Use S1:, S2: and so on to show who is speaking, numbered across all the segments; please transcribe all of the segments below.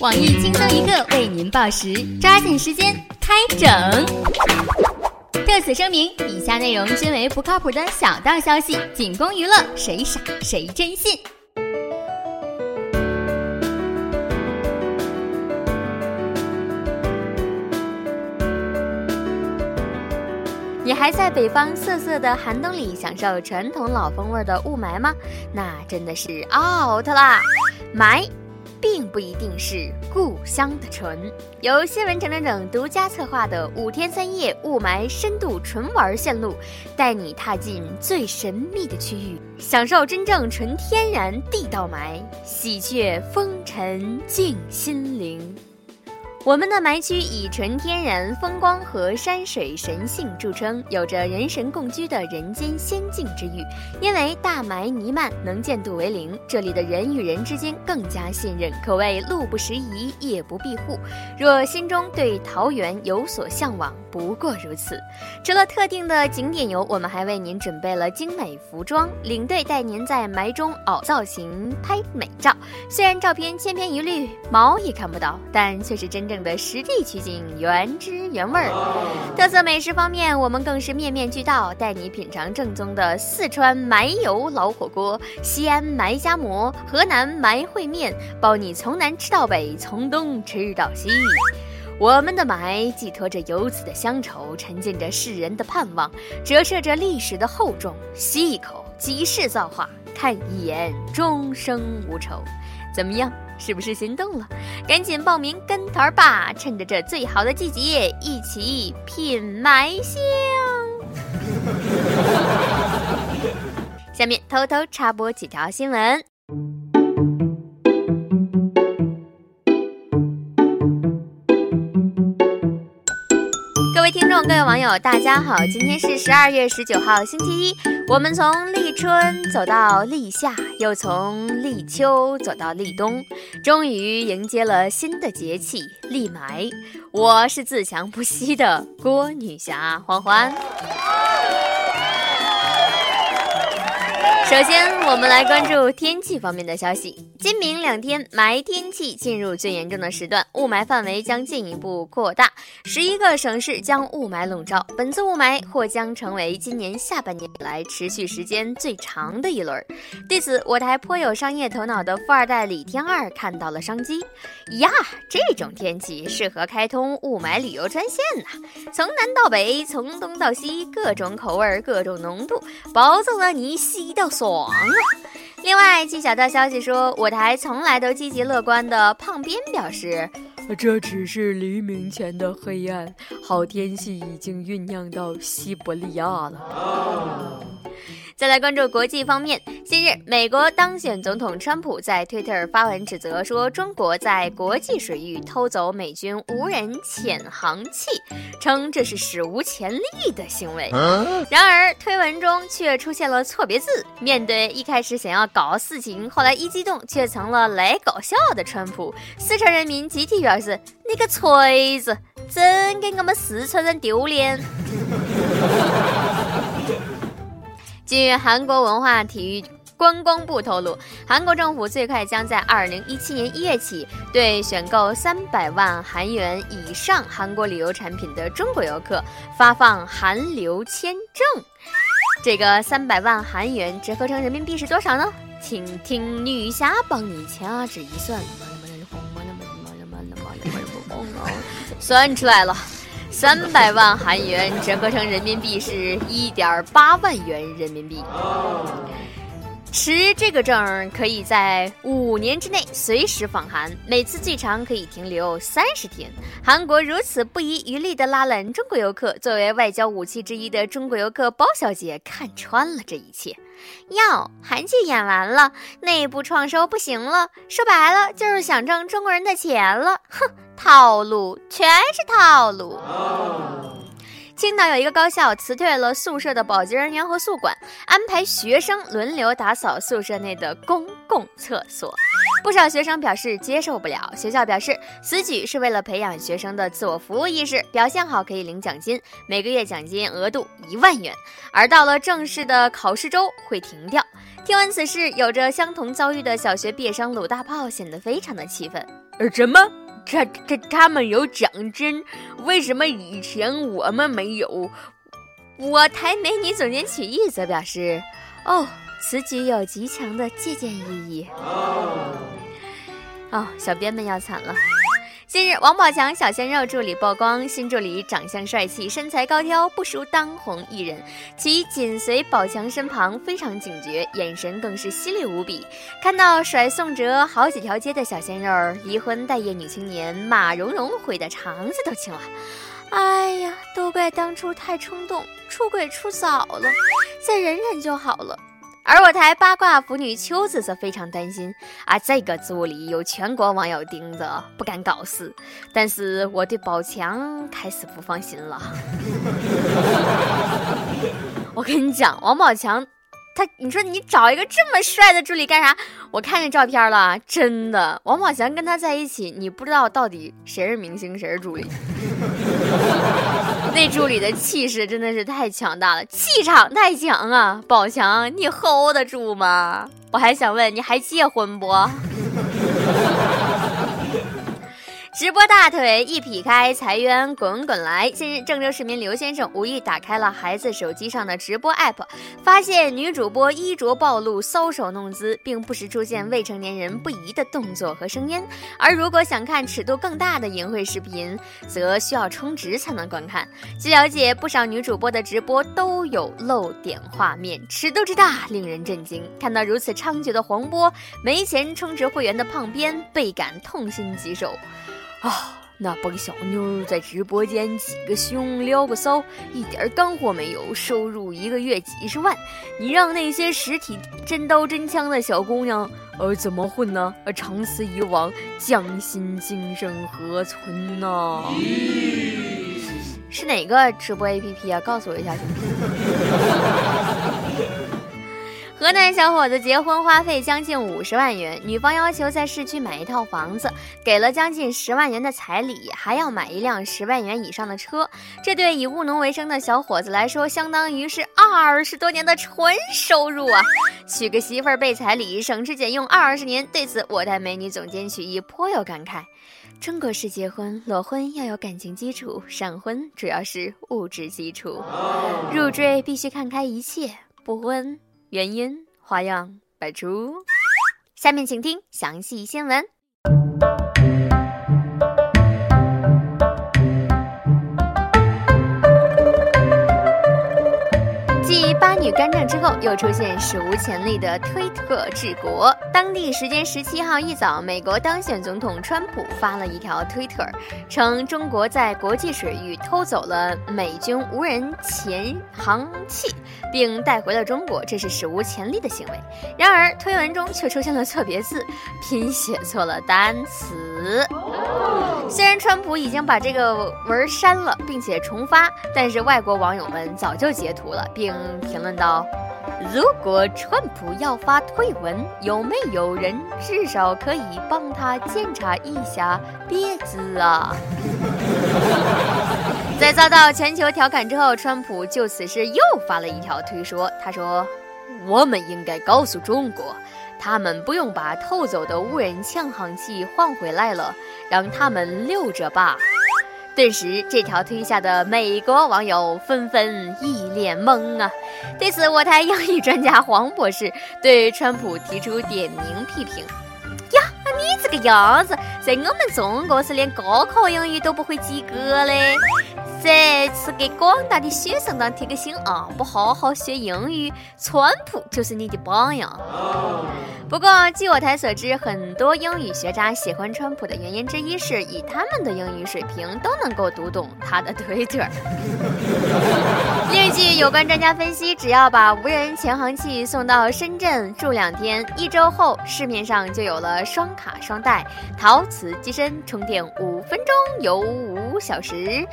S1: 网易轻松一刻为您报时，抓紧时间开整。特此声明，以下内容均为不靠谱的小道消息，仅供娱乐，谁傻谁真信。你还在北方瑟瑟的寒冬里享受传统老风味的雾霾吗？那真的是 out 啦！霾，并不一定是故乡的纯。由新闻整整整独家策划的五天三夜雾霾深度纯玩线路，带你踏进最神秘的区域，享受真正纯天然地道霾，喜鹊风尘静心灵。我们的霾区以纯天然风光和山水神性著称，有着人神共居的人间仙境之誉。因为大霾弥漫，能见度为零，这里的人与人之间更加信任，可谓路不拾遗，夜不闭户。若心中对桃源有所向往，不过如此。除了特定的景点游，我们还为您准备了精美服装，领队带您在霾中凹造型、拍美照。虽然照片千篇一律，毛也看不到，但却是真正。的实地取景，原汁原味儿。特色美食方面，我们更是面面俱到，带你品尝正宗的四川埋油老火锅、西安埋夹馍、河南埋烩面，包你从南吃到北，从东吃到西。我们的埋寄托着游子的乡愁，沉浸着世人的盼望，折射着历史的厚重。吸一口，即是造化；看一眼，终生无愁。怎么样？是不是心动了？赶紧报名跟团儿吧！趁着这最好的季节，一起品埋香。下面偷偷插播几条新闻。各位网友，大家好！今天是十二月十九号，星期一。我们从立春走到立夏，又从立秋走到立冬，终于迎接了新的节气立埋。我是自强不息的郭女侠欢欢。首先，我们来关注天气方面的消息。今明两天霾天气进入最严重的时段，雾霾范围将进一步扩大，十一个省市将雾霾笼罩。本次雾霾或将成为今年下半年以来持续时间最长的一轮。对此，我台颇有商业头脑的富二代李天二看到了商机。呀，这种天气适合开通雾霾旅游专线呐！从南到北，从东到西，各种口味，各种浓度，保证了你吸到。爽！另外，据小道消息说，舞台从来都积极乐观的胖编表示，
S2: 这只是黎明前的黑暗，好天气已经酝酿到西伯利亚了。
S1: 再来关注国际方面。近日，美国当选总统川普在推特发文指责说，中国在国际水域偷走美军无人潜航器，称这是史无前例的行为。然而，推文中却出现了错别字。面对一开始想要搞事情，后来一激动却成了来搞笑的川普，四川人民集体表示：“你个锤子，真给我们四川人丢脸。” 据韩国文化体育观光部透露，韩国政府最快将在二零一七年一月起，对选购三百万韩元以上韩国旅游产品的中国游客发放韩流签证。这个三百万韩元折合成人民币是多少呢？请听女侠帮你掐指一算，算出来了。三百万韩元折合成人民币是一点八万元人民币。持这个证可以在五年之内随时访韩，每次最长可以停留三十天。韩国如此不遗余力地拉拢中国游客，作为外交武器之一的中国游客包小姐看穿了这一切。哟，韩剧演完了，内部创收不行了，说白了就是想挣中国人的钱了。哼，套路全是套路。青岛有一个高校辞退了宿舍的保洁人员和宿管，安排学生轮流打扫宿舍内的公共厕所。不少学生表示接受不了，学校表示此举是为了培养学生的自我服务意识，表现好可以领奖金，每个月奖金额度一万元，而到了正式的考试周会停掉。听闻此事，有着相同遭遇的小学毕业生鲁大炮显得非常的气愤。
S2: 呃，什么？这这他们有奖金，为什么以前我们没有？
S1: 我台美女总监曲艺则表示，哦，此举有极强的借鉴意义。哦，小编们要惨了。近日，王宝强小鲜肉助理曝光，新助理长相帅气，身材高挑，不输当红艺人。其紧随宝强身旁，非常警觉，眼神更是犀利无比。看到甩宋哲好几条街的小鲜肉，离婚待业女青年马蓉蓉悔得肠子都青了。哎呀，都怪当初太冲动，出轨出早了，再忍忍就好了。而我台八卦腐女秋子则非常担心啊，这个助理有全国网友盯着，不敢搞事。但是我对宝强开始不放心了。我跟你讲，王宝强，他，你说你找一个这么帅的助理干啥？我看见照片了，真的，王宝强跟他在一起，你不知道到底谁是明星，谁是助理。那助理的气势真的是太强大了，气场太强啊！宝强，你 hold 得住吗？我还想问，你还结婚不？直播大腿一劈开，财源滚滚来。近日，郑州市民刘先生无意打开了孩子手机上的直播 app，发现女主播衣着暴露、搔首弄姿，并不时出现未成年人不宜的动作和声音。而如果想看尺度更大的淫秽视频，则需要充值才能观看。据了解，不少女主播的直播都有露点画面，尺度之大令人震惊。看到如此猖獗的黄播，没钱充值会员的胖编倍感痛心疾首。啊，那帮小妞在直播间挤个胸、撩个骚，一点干货没有，收入一个月几十万。你让那些实体真刀真枪的小姑娘，呃，怎么混呢？呃，长此以往，匠心精神何存呢？是哪个直播 APP 啊？告诉我一下行不行？河南小伙子结婚花费将近五十万元，女方要求在市区买一套房子，给了将近十万元的彩礼，还要买一辆十万元以上的车。这对以务农为生的小伙子来说，相当于是二十多年的纯收入啊！娶个媳妇儿备彩礼，省吃俭用二十年。对此，我台美女总监曲艺颇有感慨：中国式结婚，裸婚要有感情基础，闪婚主要是物质基础。入赘必须看开一切，不婚。原因花样百出，下面请听详细新闻。八女干政之后，又出现史无前例的推特治国。当地时间十七号一早，美国当选总统川普发了一条推特，称中国在国际水域偷走了美军无人潜航器，并带回了中国，这是史无前例的行为。然而，推文中却出现了错别字，拼写错了单词。虽然川普已经把这个文删了，并且重发，但是外国网友们早就截图了，并评论道：“如果川普要发推文，有没有人至少可以帮他检查一下别字啊？”在遭到全球调侃之后，川普就此事又发了一条推说：“他说，我们应该告诉中国。”他们不用把偷走的无人潜航器换回来了，让他们留着吧。顿时，这条推下的美国网友纷纷一脸懵啊！对此，我台英语专家黄博士对川普提出点名批评：呀，你这个样子，在我们中国是连高考英语都不会及格嘞！这次给广大的学生党提个醒啊，不好好学英语，川普就是你的榜样。不过，据我台所知，很多英语学渣喜欢川普的原因之一是，以他们的英语水平都能够读懂他的推特。另据有关专家分析，只要把无人潜航器送到深圳住两天，一周后市面上就有了双卡双待、陶瓷机身、充电五分钟游五小时。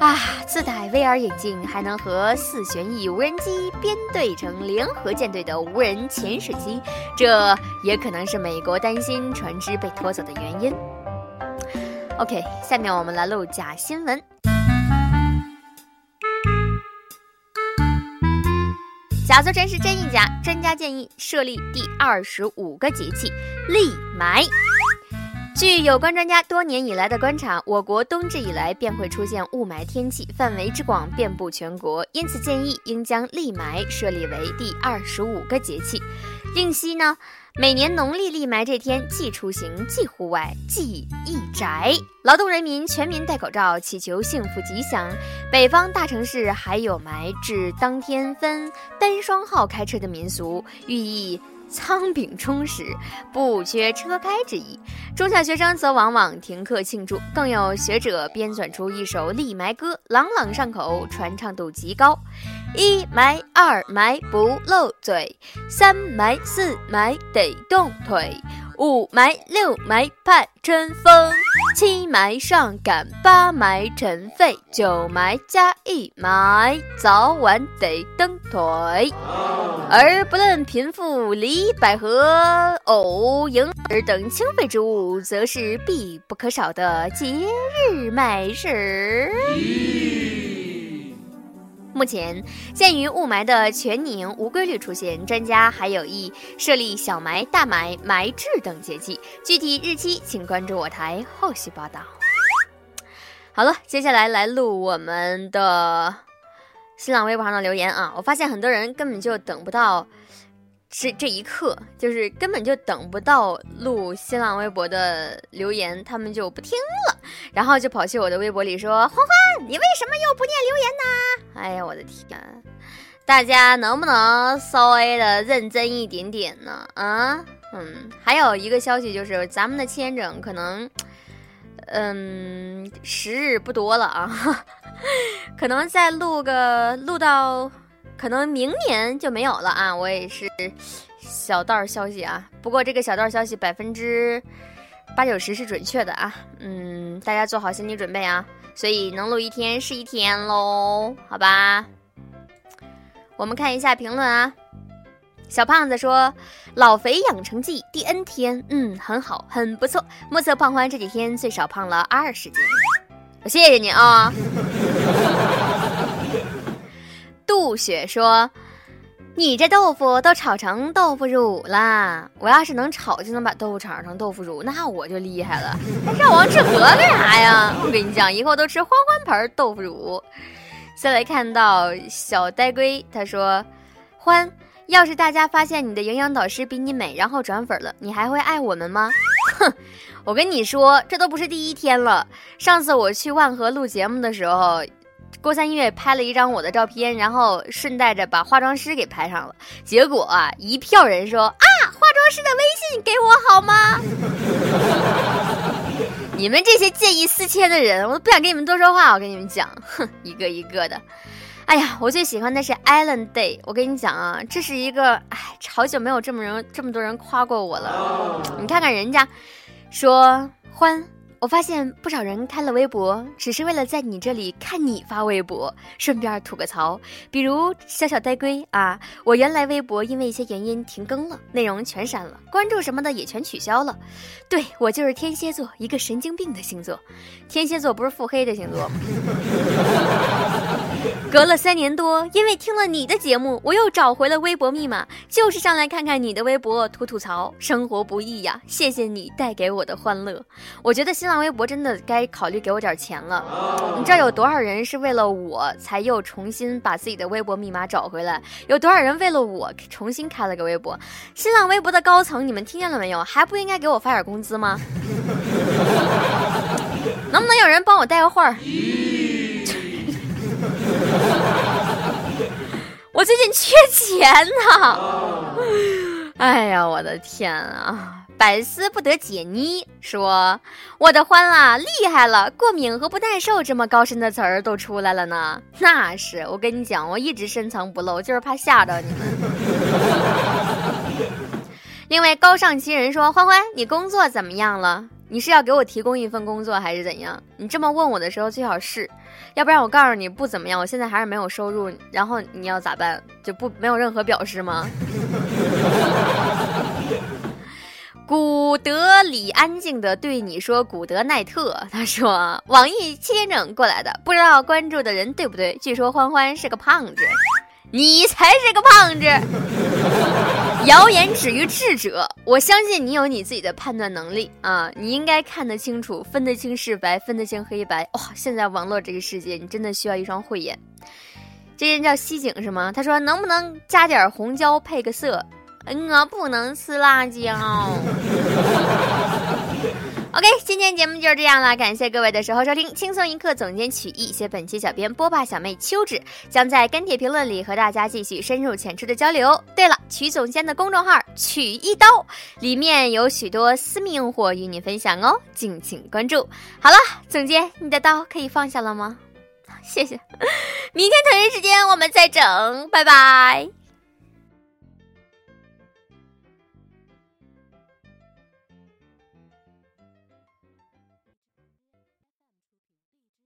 S1: 啊，自带 VR 眼镜还能和四旋翼无人机编队成联合舰队的无人潜水机，这也可能是美国担心船只被拖走的原因。OK，下面我们来录假新闻。假作真是真亦假，专家建议设立第二十五个节气立霾。据有关专家多年以来的观察，我国冬至以来便会出现雾霾天气，范围之广遍布全国，因此建议应将立霾设立为第二十五个节气。另悉呢，每年农历立埋这天，既出行，既户外，既易宅，劳动人民全民戴口罩，祈求幸福吉祥。北方大城市还有埋至当天分单双号开车的民俗，寓意。仓廪充实，不缺车开之意。中小学生则往往停课庆祝，更有学者编纂出一首立埋歌，朗朗上口，传唱度极高。一埋二埋不露嘴，三埋四埋得动腿。五埋六埋盼春风，七埋上赶，八埋尘肺，九埋加一埋，早晚得蹬腿。而不论贫富，梨百合、藕银耳等清肺之物，则是必不可少的节日美食。目前，鉴于雾霾的全年无规律出现，专家还有意设立小霾、大霾、霾至等节气。具体日期，请关注我台后续报道。好了，接下来来录我们的新浪微博上的留言啊！我发现很多人根本就等不到。这这一刻，就是根本就等不到录新浪微博的留言，他们就不听了，然后就跑去我的微博里说：“欢欢，你为什么又不念留言呢？”哎呀，我的天，大家能不能稍微的认真一点点呢？啊，嗯，还有一个消息就是，咱们的签证可能，嗯，时日不多了啊，可能再录个录到。可能明年就没有了啊！我也是小道消息啊，不过这个小道消息百分之八九十是准确的啊。嗯，大家做好心理准备啊，所以能录一天是一天喽，好吧？我们看一下评论啊。小胖子说：“老肥养成记第 N 天，嗯，很好，很不错。目测胖欢这几天最少胖了二十斤，我谢谢你啊。”雪说：“你这豆腐都炒成豆腐乳了。我要是能炒就能把豆腐炒成豆腐乳，那我就厉害了。还让王致和干啥呀？我跟你讲，以后都吃欢欢牌豆腐乳。”再来看到小呆龟，他说：“欢，要是大家发现你的营养导师比你美，然后转粉了，你还会爱我们吗？”哼，我跟你说，这都不是第一天了。上次我去万和录节目的时候。郭三月拍了一张我的照片，然后顺带着把化妆师给拍上了。结果啊，一票人说啊，化妆师的微信给我好吗？你们这些见异思迁的人，我都不想跟你们多说话。我跟你们讲，哼，一个一个的。哎呀，我最喜欢的是 Island Day。我跟你讲啊，这是一个，哎，好久没有这么人这么多人夸过我了。你看看人家，说欢。我发现不少人开了微博，只是为了在你这里看你发微博，顺便吐个槽。比如小小呆龟啊，我原来微博因为一些原因停更了，内容全删了，关注什么的也全取消了。对我就是天蝎座，一个神经病的星座。天蝎座不是腹黑的星座吗？隔了三年多，因为听了你的节目，我又找回了微博密码，就是上来看看你的微博，吐吐槽。生活不易呀，谢谢你带给我的欢乐。我觉得新浪微博真的该考虑给我点钱了。你知道有多少人是为了我才又重新把自己的微博密码找回来？有多少人为了我重新开了个微博？新浪微博的高层，你们听见了没有？还不应该给我发点工资吗？能不能有人帮我带个话儿？我最近缺钱呢，哎呀，我的天啊！百思不得解妮说：“我的欢啊，厉害了！过敏和不耐受这么高深的词儿都出来了呢。那是我跟你讲，我一直深藏不露，就是怕吓着你们。”另外，高尚奇人说：“欢欢，你工作怎么样了？”你是要给我提供一份工作还是怎样？你这么问我的时候最好是，要不然我告诉你不怎么样，我现在还是没有收入，然后你要咋办？就不没有任何表示吗？古德里安静的对你说：“古德奈特，他说网易七点整过来的，不知道关注的人对不对？据说欢欢是个胖子，你才是个胖子。谣言止于智者，我相信你有你自己的判断能力啊，你应该看得清楚，分得清是白，分得清黑白。哇，现在网络这个世界，你真的需要一双慧眼。这人叫西井是吗？他说能不能加点红椒配个色？”嗯我不能吃辣椒。OK，今天节目就是这样了，感谢各位的守候收听，轻松一刻，总监曲艺，写本期小编波霸小妹秋芷将在跟帖评论里和大家继续深入浅出的交流。对了，曲总监的公众号“曲一刀”里面有许多私密用货与你分享哦，敬请关注。好了，总监，你的刀可以放下了吗？谢谢，明天同一时间我们再整，拜拜。